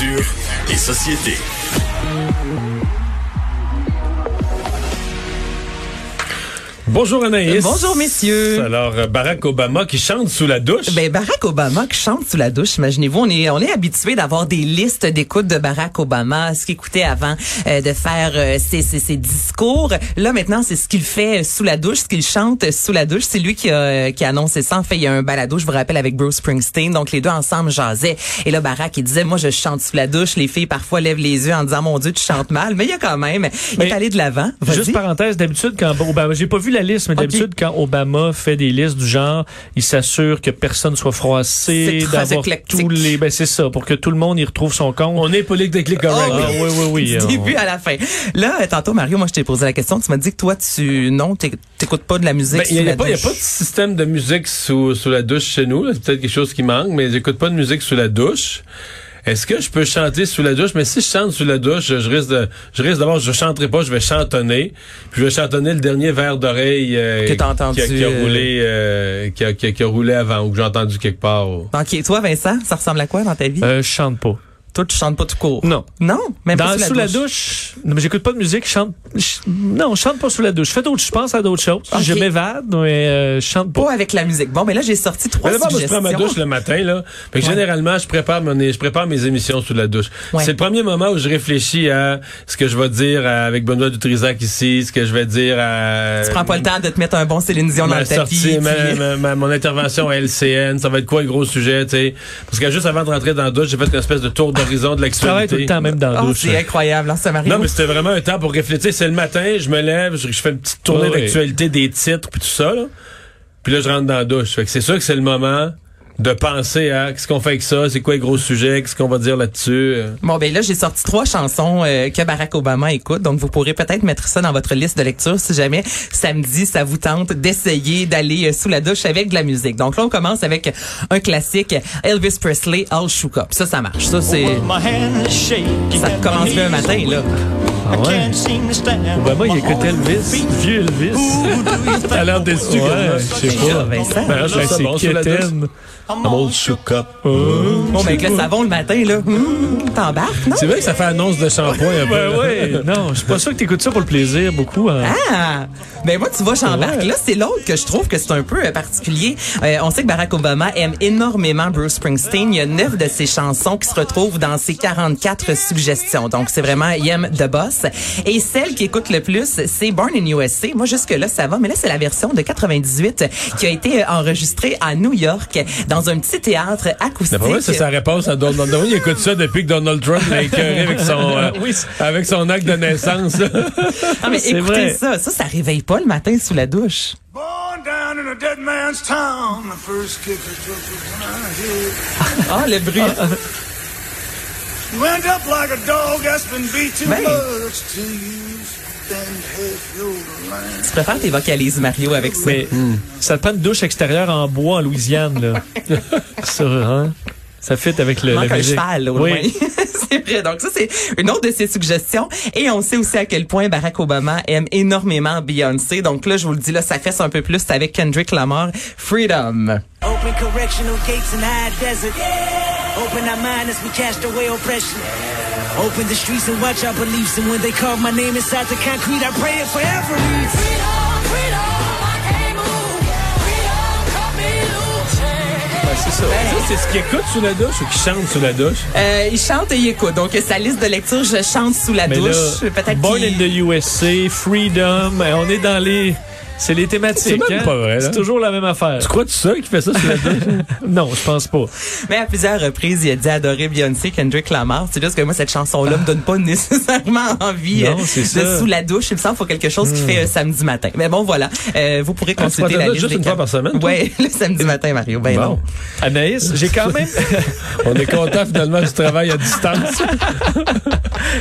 Et société. Bonjour Anaïs. Bonjour messieurs. Alors euh, Barack Obama qui chante sous la douche. Ben Barack Obama qui chante sous la douche. Imaginez-vous, on est on est habitué d'avoir des listes d'écoute de Barack Obama, ce qu'il écoutait avant euh, de faire euh, ses, ses, ses, discours. Là maintenant, c'est ce qu'il fait sous la douche, ce qu'il chante sous la douche. C'est lui qui a qui a annoncé ça. En fait, il y a un balado, je vous rappelle, avec Bruce Springsteen. Donc les deux ensemble jasaient. Et là Barack il disait, moi je chante sous la douche. Les filles parfois lèvent les yeux en disant, mon Dieu, tu chantes mal. Mais il y a quand même, il est allé de l'avant. Juste parenthèse, d'habitude quand Obama, j'ai pas vu la liste, mais d'habitude quand Obama fait des listes du genre, il s'assure que personne soit froissé, d'avoir tous les, ben c'est ça, pour que tout le monde y retrouve son compte. On est politiquement correct. Ah, oui, oui, oui. Du début à la fin. Là, tantôt Mario, moi je t'ai posé la question, tu m'as dit que toi tu non, t'écoutes pas de la musique. Il n'y a, pas de système de musique sous sous la douche chez nous. C'est peut-être quelque chose qui manque, mais j'écoute pas de musique sous la douche. Est-ce que je peux chanter sous la douche? Mais si je chante sous la douche, je risque de, je risque d'abord, je chanterai pas, je vais chantonner. Puis je vais chantonner le dernier verre d'oreille euh, que t'as entendu, qui, a, qui a roulé, euh, qui, a, qui, a, qui, a, roulé avant ou que j'ai entendu quelque part. Ok, toi Vincent, ça ressemble à quoi dans ta vie? Euh, je chante pas. Toi, tu chantes pas tout court? Non. Non? Même Dans, pas sous, sous la, la douche. Non, mais j'écoute pas de musique. Je chante. Je, non, je chante pas sous la douche. Je fais d'autres, je pense à d'autres choses. Okay. Je m'évade, mais euh, je chante pas. Pas avec la musique. Bon, mais là, j'ai sorti trois mais suggestions. Moi, je prends ma douche le matin, là. Fait que Ouais. généralement, je prépare mon, je prépare mes émissions sous la douche. Ouais. C'est le premier moment où je réfléchis à ce que je vais dire à- avec Benoît Dutrisac ici, ce que je vais dire à... Tu prends pas le temps de te mettre un bon Céline Dion dans ma le tapis. sortie, ma- puis- ma- ma- mon intervention à LCN, ça va être quoi le gros sujet, tu sais? Parce que juste avant de rentrer dans la douche, j'ai fait une espèce de tour d'horizon de Je travaille l'actualité. tout le temps, même dans la Oh, douche. c'est incroyable, hein, ça m'arrive. Non, mais c'était vraiment un temps pour réfléchir. C'est le matin, je me lève, je, je fais une petite tournée Ah oui. d'actualité des titres puis tout ça, là. Puis là, je rentre dans la douche. Fait que c'est sûr que c'est le moment de penser à qu'est-ce qu'on fait avec ça, c'est quoi les gros sujets, qu'est-ce qu'on va dire là-dessus. euh. Bon, ben là, j'ai sorti trois chansons euh, que Barack Obama écoute. Donc, vous pourrez peut-être mettre ça dans votre liste de lecture si jamais samedi, ça vous tente d'essayer d'aller euh, sous la douche avec de la musique. Donc là, on commence avec un classique, Elvis Presley, All Shook Up. Ça, ça marche. Ça, c'est... Ça commence bien un matin, là. Ah ouais? Obama, il écoutait Elvis. Vieux Elvis. T'as l'air déçu, Ouais, je sais pas. Vincent. Ben, je trouve ça c'est quétaine. I'm all shook up. Bon, ben avec le savon le matin, là, hum, t'embarques, non? C'est vrai que ça fait annonce de shampoing un peu. Là. ouais. Non, je suis pas sûr que t'écoutes ça pour le plaisir beaucoup. hein. Ah! Ben moi, tu vois, j'embarque. Ouais. Là, c'est l'autre que je trouve que c'est un peu euh, particulier. Euh, on sait que Barack Obama aime énormément Bruce Springsteen. Il y a neuf de ses chansons qui se retrouvent dans ses 44 suggestions. Donc, c'est vraiment, il aime The Boss. Et celle qui écoute le plus, c'est Born in USA. Moi, jusque-là, ça va. Mais là, c'est la version de 98 qui a été euh, enregistrée à New York dans un petit théâtre acoustique. D'après c'est sa réponse à Donald Trump. Il écoute ça depuis que Donald Trump l'a écœuré avec son, euh, Oui. avec son acte de naissance. Ah, mais écoutez vrai. ça. Ça, ça réveille pas le matin sous la douche. Born down in a dead man's town, the first kick I took was when I hit. Ah, le bruit. Went up like a dog that's been beat too Ben. much you your line. Tu préfères tes vocalises, Mario, avec ça? Mais ça te prend une douche extérieure en bois en Louisiane, là. ça, hein? Ça fit avec le, musique. cheval, là, au oui. c'est vrai. Donc, ça, c'est une autre de ses suggestions. Et on sait aussi à quel point Barack Obama aime énormément Beyoncé. Donc là, je vous le dis, là, ça fesse un peu plus avec Kendrick Lamar, Freedom. Open correctional gates in the high desert. Open our mind as we cast away oppression. Open the streets and watch our beliefs. And when they carve my name inside the concrete, I pray it forever. Ben, c'est ça. Ça, c'est ce qu'il écoute sous la douche ou qu'il chante sous la douche? Euh, il chante et il écoute. Donc, sa liste de lecture, je chante sous la Mais douche. là, Peut-être Born in the USA, Freedom, on est dans les C'est les thématiques. C'est même hein? pas vrai. C'est toujours la même affaire. Tu crois tu ça qui fait ça sur la douche? non, je pense pas. Mais à plusieurs reprises, il a dit adorer Beyoncé, Kendrick Lamar. C'est juste que moi, cette chanson-là me donne pas nécessairement envie Non, euh, c'est de ça. sous la douche. Il me semble qu'il faut quelque chose qui fait euh, samedi matin. Mais bon, voilà. Euh, vous pourrez Ah, consulter la te liste juste des une fois par semaine? Ouais, le samedi matin, Mario. Ben Bon. non. Anaïs, j'ai quand même... On est content finalement du travail à distance.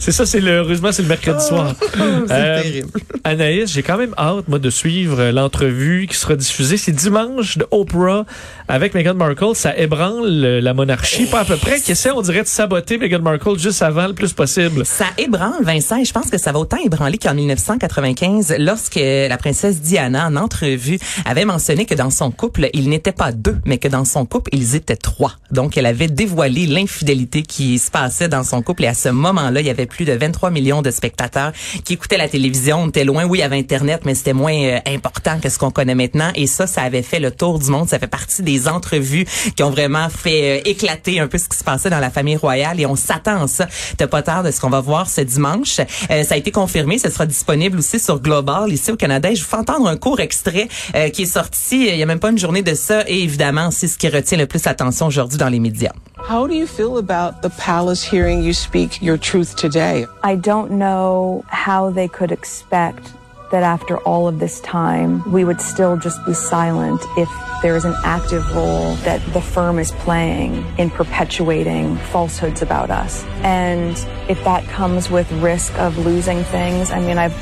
c'est ça, c'est le, heureusement, c'est le mercredi soir. C'est Euh, terrible. Anaïs, j'ai quand même hâte, moi, de suivre l'entrevue qui sera diffusée. C'est dimanche de Oprah avec Meghan Markle. Ça ébranle euh, la monarchie, pas à peu près, qui essaie, on dirait, de saboter Meghan Markle juste avant le plus possible? Ça ébranle, Vincent, je pense que ça va autant ébranler qu'en 1995, lorsque la princesse Diana, en entrevue, avait mentionné que dans son couple, ils n'étaient pas deux, mais que dans son couple, ils étaient trois. Donc, elle avait dévoilé l'infidélité qui se passait dans son couple, et à ce moment-là, il y avait plus de 23 millions de spectateurs qui écoutaient la télévision. On était loin, oui, il y avait Internet, mais c'était moins euh, important que ce qu'on connaît maintenant, et ça, ça avait fait le tour du monde. Ça fait partie des entrevues qui ont vraiment fait euh, éclater un peu ce qui se passait dans la famille royale, et on s'attend à ça. T'as pas tard de ce qu'on va voir ce dimanche. Euh, ça a été confirmé, ce sera disponible aussi sur Global ici au Canada. Et je vous fais entendre un court extrait euh, qui est sorti euh, il y a même pas une journée de ça. Et évidemment, c'est ce qui retient le plus l'attention aujourd'hui dans les médias. How do you feel about the palace hearing you speak your truth today? I don't know how they could expect that after all of this time, we would still just be silent if there is an active role that the firm is playing in perpetuating falsehoods about us. And if that comes with risk of losing things, I mean, I've,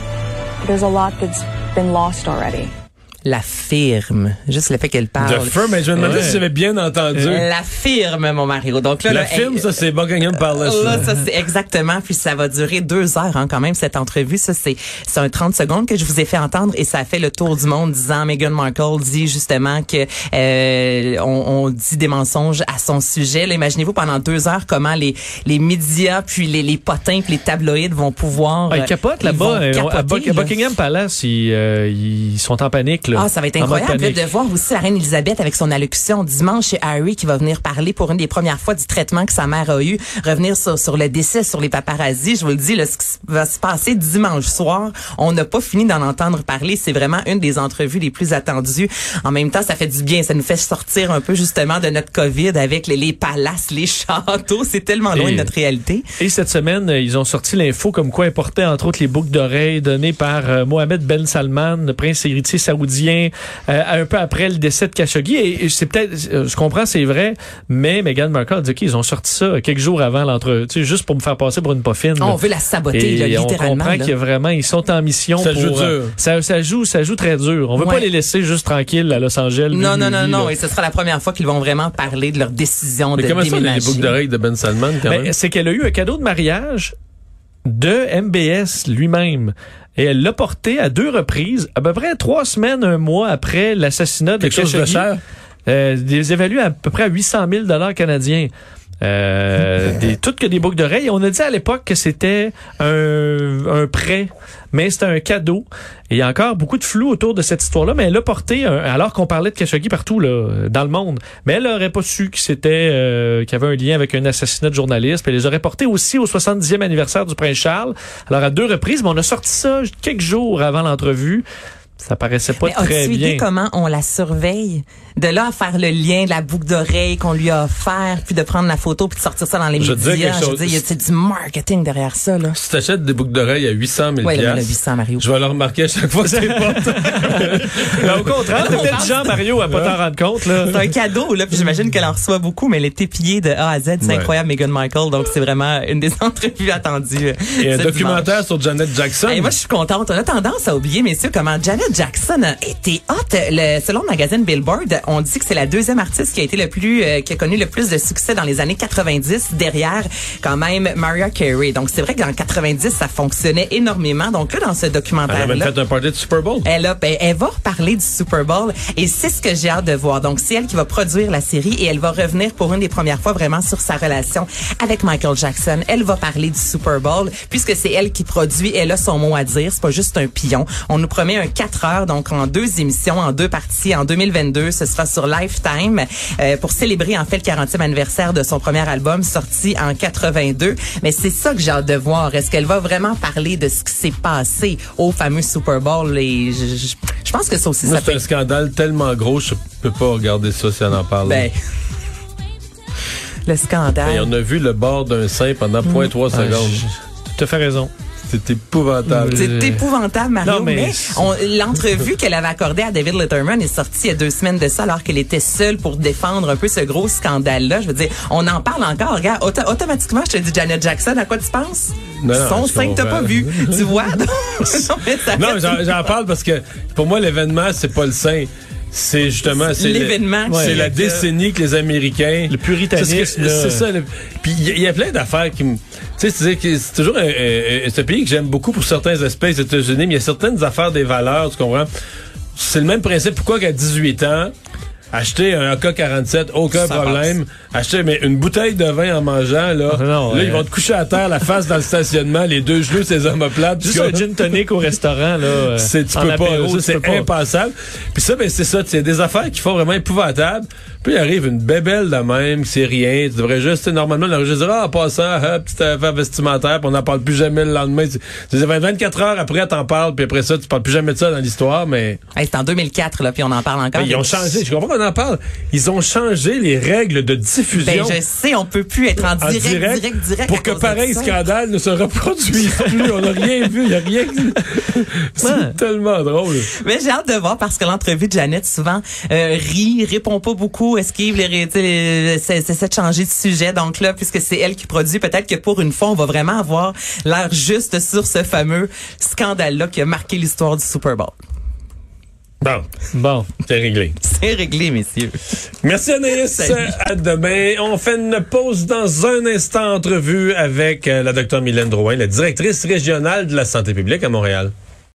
there's a lot that's been lost already. La firme. Juste le fait qu'elle parle. Feu, mais je me demandais Ouais. si j'avais bien entendu. La firme, mon Mario. Donc là, La là, elle- ça, c'est Buckingham Palace. Là, ça c'est exactement. Puis ça va durer deux heures hein, quand même cette entrevue. Ça c'est c'est un 30 secondes que je vous ai fait entendre et ça a fait le tour du monde disant Meghan Markle dit justement que euh, on, on dit des mensonges à son sujet. Là, Imaginez-vous pendant deux heures comment les les médias puis les, les potins puis les tabloïds vont pouvoir. Ah, ils euh, capotent là-bas. À, là. Buckingham Palace, ils, euh, ils sont en panique. Là, Ah, ça va être incroyable de voir aussi la reine Elisabeth avec son allocution dimanche chez Harry qui va venir parler pour une des premières fois du traitement que sa mère a eu, revenir sur, sur le décès, sur les paparazzis. Je vous le dis, là, ce qui va se passer dimanche soir, on n'a pas fini d'en entendre parler. C'est vraiment une des entrevues les plus attendues. En même temps, ça fait du bien. Ça nous fait sortir un peu justement de notre COVID avec les, les palaces, les châteaux. C'est tellement loin Et- de notre réalité. Et cette semaine, ils ont sorti l'info comme quoi importait entre autres les boucles d'oreilles données par euh, Mohamed Ben Salman, le prince héritier saoudien, euh, un peu après le décès de Khashoggi. Et, et c'est peut-être, euh, je comprends, c'est vrai, mais Meghan Markle a dit qu'ils ont sorti ça quelques jours avant l'entre, tu sais, juste pour me faire passer pour une poffine. là. On veut la saboter, là, Et on littéralement. comprend là. qu'il vraiment, ils sont en mission Ça pour, joue dur. euh, ça, ça joue, ça joue très dur. On veut Ouais. pas les laisser juste tranquilles à Los Angeles. Non, non, lui, non, lui, non. là. Et ce sera la première fois qu'ils vont vraiment parler de leur décision Mais de comment ça, les déménager. boucles d'oreilles de Ben Salman, quand Ben, même? c'est qu'elle a eu un cadeau de mariage de MBS lui-même. Et elle l'a porté à deux reprises, à peu près trois semaines, un mois après l'assassinat de Quelque chose de Khashoggi. cher? Euh, des évalués à peu près à 800 000 dollars canadiens. Euh, des, toutes que des boucles d'oreilles. On a dit à l'époque que c'était un, un prêt, mais c'était un cadeau. Et il y a encore beaucoup de flou autour de cette histoire-là, mais elle l'a porté alors qu'on parlait de Khashoggi partout là, dans le monde. Mais elle aurait pas su que c'était euh, qu'il y avait un lien avec un assassinat de journaliste. Puis elle les aurait portés aussi au 70e anniversaire du prince Charles. Alors à deux reprises, mais on a sorti ça quelques jours avant l'entrevue. Ça paraissait pas Mais très bien. idée comment on la surveille? De là à faire le lien de la boucle d'oreille qu'on lui a offert, puis de prendre la photo, puis de sortir ça dans les Je médias. quelque Je veux chose. dire, il y a c'est du marketing derrière ça, là? Si t'achètes des boucles d'oreilles à 800 000 Ouais, là, le 800, Mario. je vais le remarquer à chaque fois que tu les portes. Ben, au contraire, on peut-être Jean Mario à pas t'en rendre compte là. C'est un cadeau, là, puis j'imagine qu'elle en reçoit beaucoup, mais elle est épillée de A à Z. C'est Ouais. incroyable, Meghan Markle. Donc, c'est vraiment une des entrevues attendues. euh, Et un documentaire dimanche. sur Janet Jackson. Et moi, je suis contente. On a tendance à oublier, messieurs, comment Janet Jackson a été hot. Le, selon le magazine Billboard, on dit que c'est la deuxième artiste qui a été le plus, euh, qui a connu le plus de succès dans les années 90, derrière quand même Mariah Carey. Donc, c'est vrai que dans 90, ça fonctionnait énormément. Donc là, dans ce Elle a même fait un party de Super Bowl. elle, a, ben, elle va reparler du Super Bowl et c'est ce que j'ai hâte de voir. Donc, c'est elle qui va produire la série et elle va revenir pour une des premières fois vraiment sur sa relation avec Michael Jackson. Elle va parler du Super Bowl puisque c'est elle qui produit. Elle a son mot à dire. C'est pas juste un pion. On nous promet un 4 heures, donc en deux émissions, en deux parties. En 2022, ce sera sur Lifetime euh, pour célébrer en fait le 40e anniversaire de son premier album sorti en 82. Mais c'est ça que j'ai hâte de voir. Est-ce qu'elle va vraiment parler de ce qui s'est passé au fameux Super Bowl? Et je- je- Je pense que ça aussi, Moi, ça c'est peut un scandale tellement gros, je peux pas regarder ça si on en parle. Ben, le scandale. Et on a vu le bord d'un sein pendant 0.3 Ah, secondes. je- Tu as fait raison. C'est épouvantable. C'est épouvantable, Mario. Non, mais- l'entrevue qu'elle avait accordée à David Letterman est sortie il y a deux semaines de ça, alors qu'elle était seule pour défendre un peu ce gros scandale-là. Je veux dire, on en parle encore. Regarde, auto- automatiquement, je te dis Janet Jackson, à quoi tu penses? Non, Son sein que t'as pas vu. tu vois? non, Non, j'en parle parce que pour moi, l'événement, c'est pas le sein. C'est justement c'est le- L'événement C'est la que- décennie que les Américains. Le puritanisme, C'est ça. le- Puis il y, a- il y a plein d'affaires qui me. Tu sais, c'est que c'est toujours un, un- un- c'est un pays que j'aime beaucoup pour certains aspects des États-Unis, mais il y a certaines affaires des valeurs, tu comprends? C'est le même principe. Pourquoi qu'à 18 ans, acheter un AK-47, aucun Ça problème. Acheter mais une bouteille de vin en mangeant, là, Ah, non, là ouais. ils vont te coucher à terre, la face dans le stationnement, les deux genoux, ces omoplates. Juste un gin tonic au restaurant, là. C'est, tu peux pas, apéro, là, ça, tu c'est peux pas. impassable. Puis ça, ben, c'est ça, c'est des affaires qui font vraiment épouvantable. Puis il arrive une bébelle de même, c'est rien. Tu devrais juste, tu sais, normalement, on juste dire, ah, en passant, ah, petite affaire vestimentaire, puis on n'en parle plus jamais le lendemain. C'est, c'est 24 heures après, t'en parles, puis après ça, tu parles plus jamais de ça dans l'histoire, mais Hey, c'est en 2004, là, puis on en parle encore. ben, ils ont changé. Je comprends en parle. Ils ont changé les règles de diffusion. Ben, je sais, on peut plus être en en direct, direct, direct. pour que pareil scandale ne se reproduise plus. On n'a rien vu, il n'y a rien. C'est Ouais. tellement drôle. Mais j'ai hâte de voir parce que l'entrevue de Janet souvent euh, rit, répond pas beaucoup, esquive les, c'est de changer de sujet. Donc là, puisque c'est elle qui produit, peut-être que pour une fois, on va vraiment avoir l'air juste sur ce fameux scandale-là qui a marqué l'histoire du Super Bowl. Bon, Bon. c'est réglé. C'est réglé, messieurs. Merci Anaïs. Salut. À demain. On fait une pause dans un instant entrevue avec euh, la docteure Mylène Drouin, la directrice régionale de la santé publique à Montréal.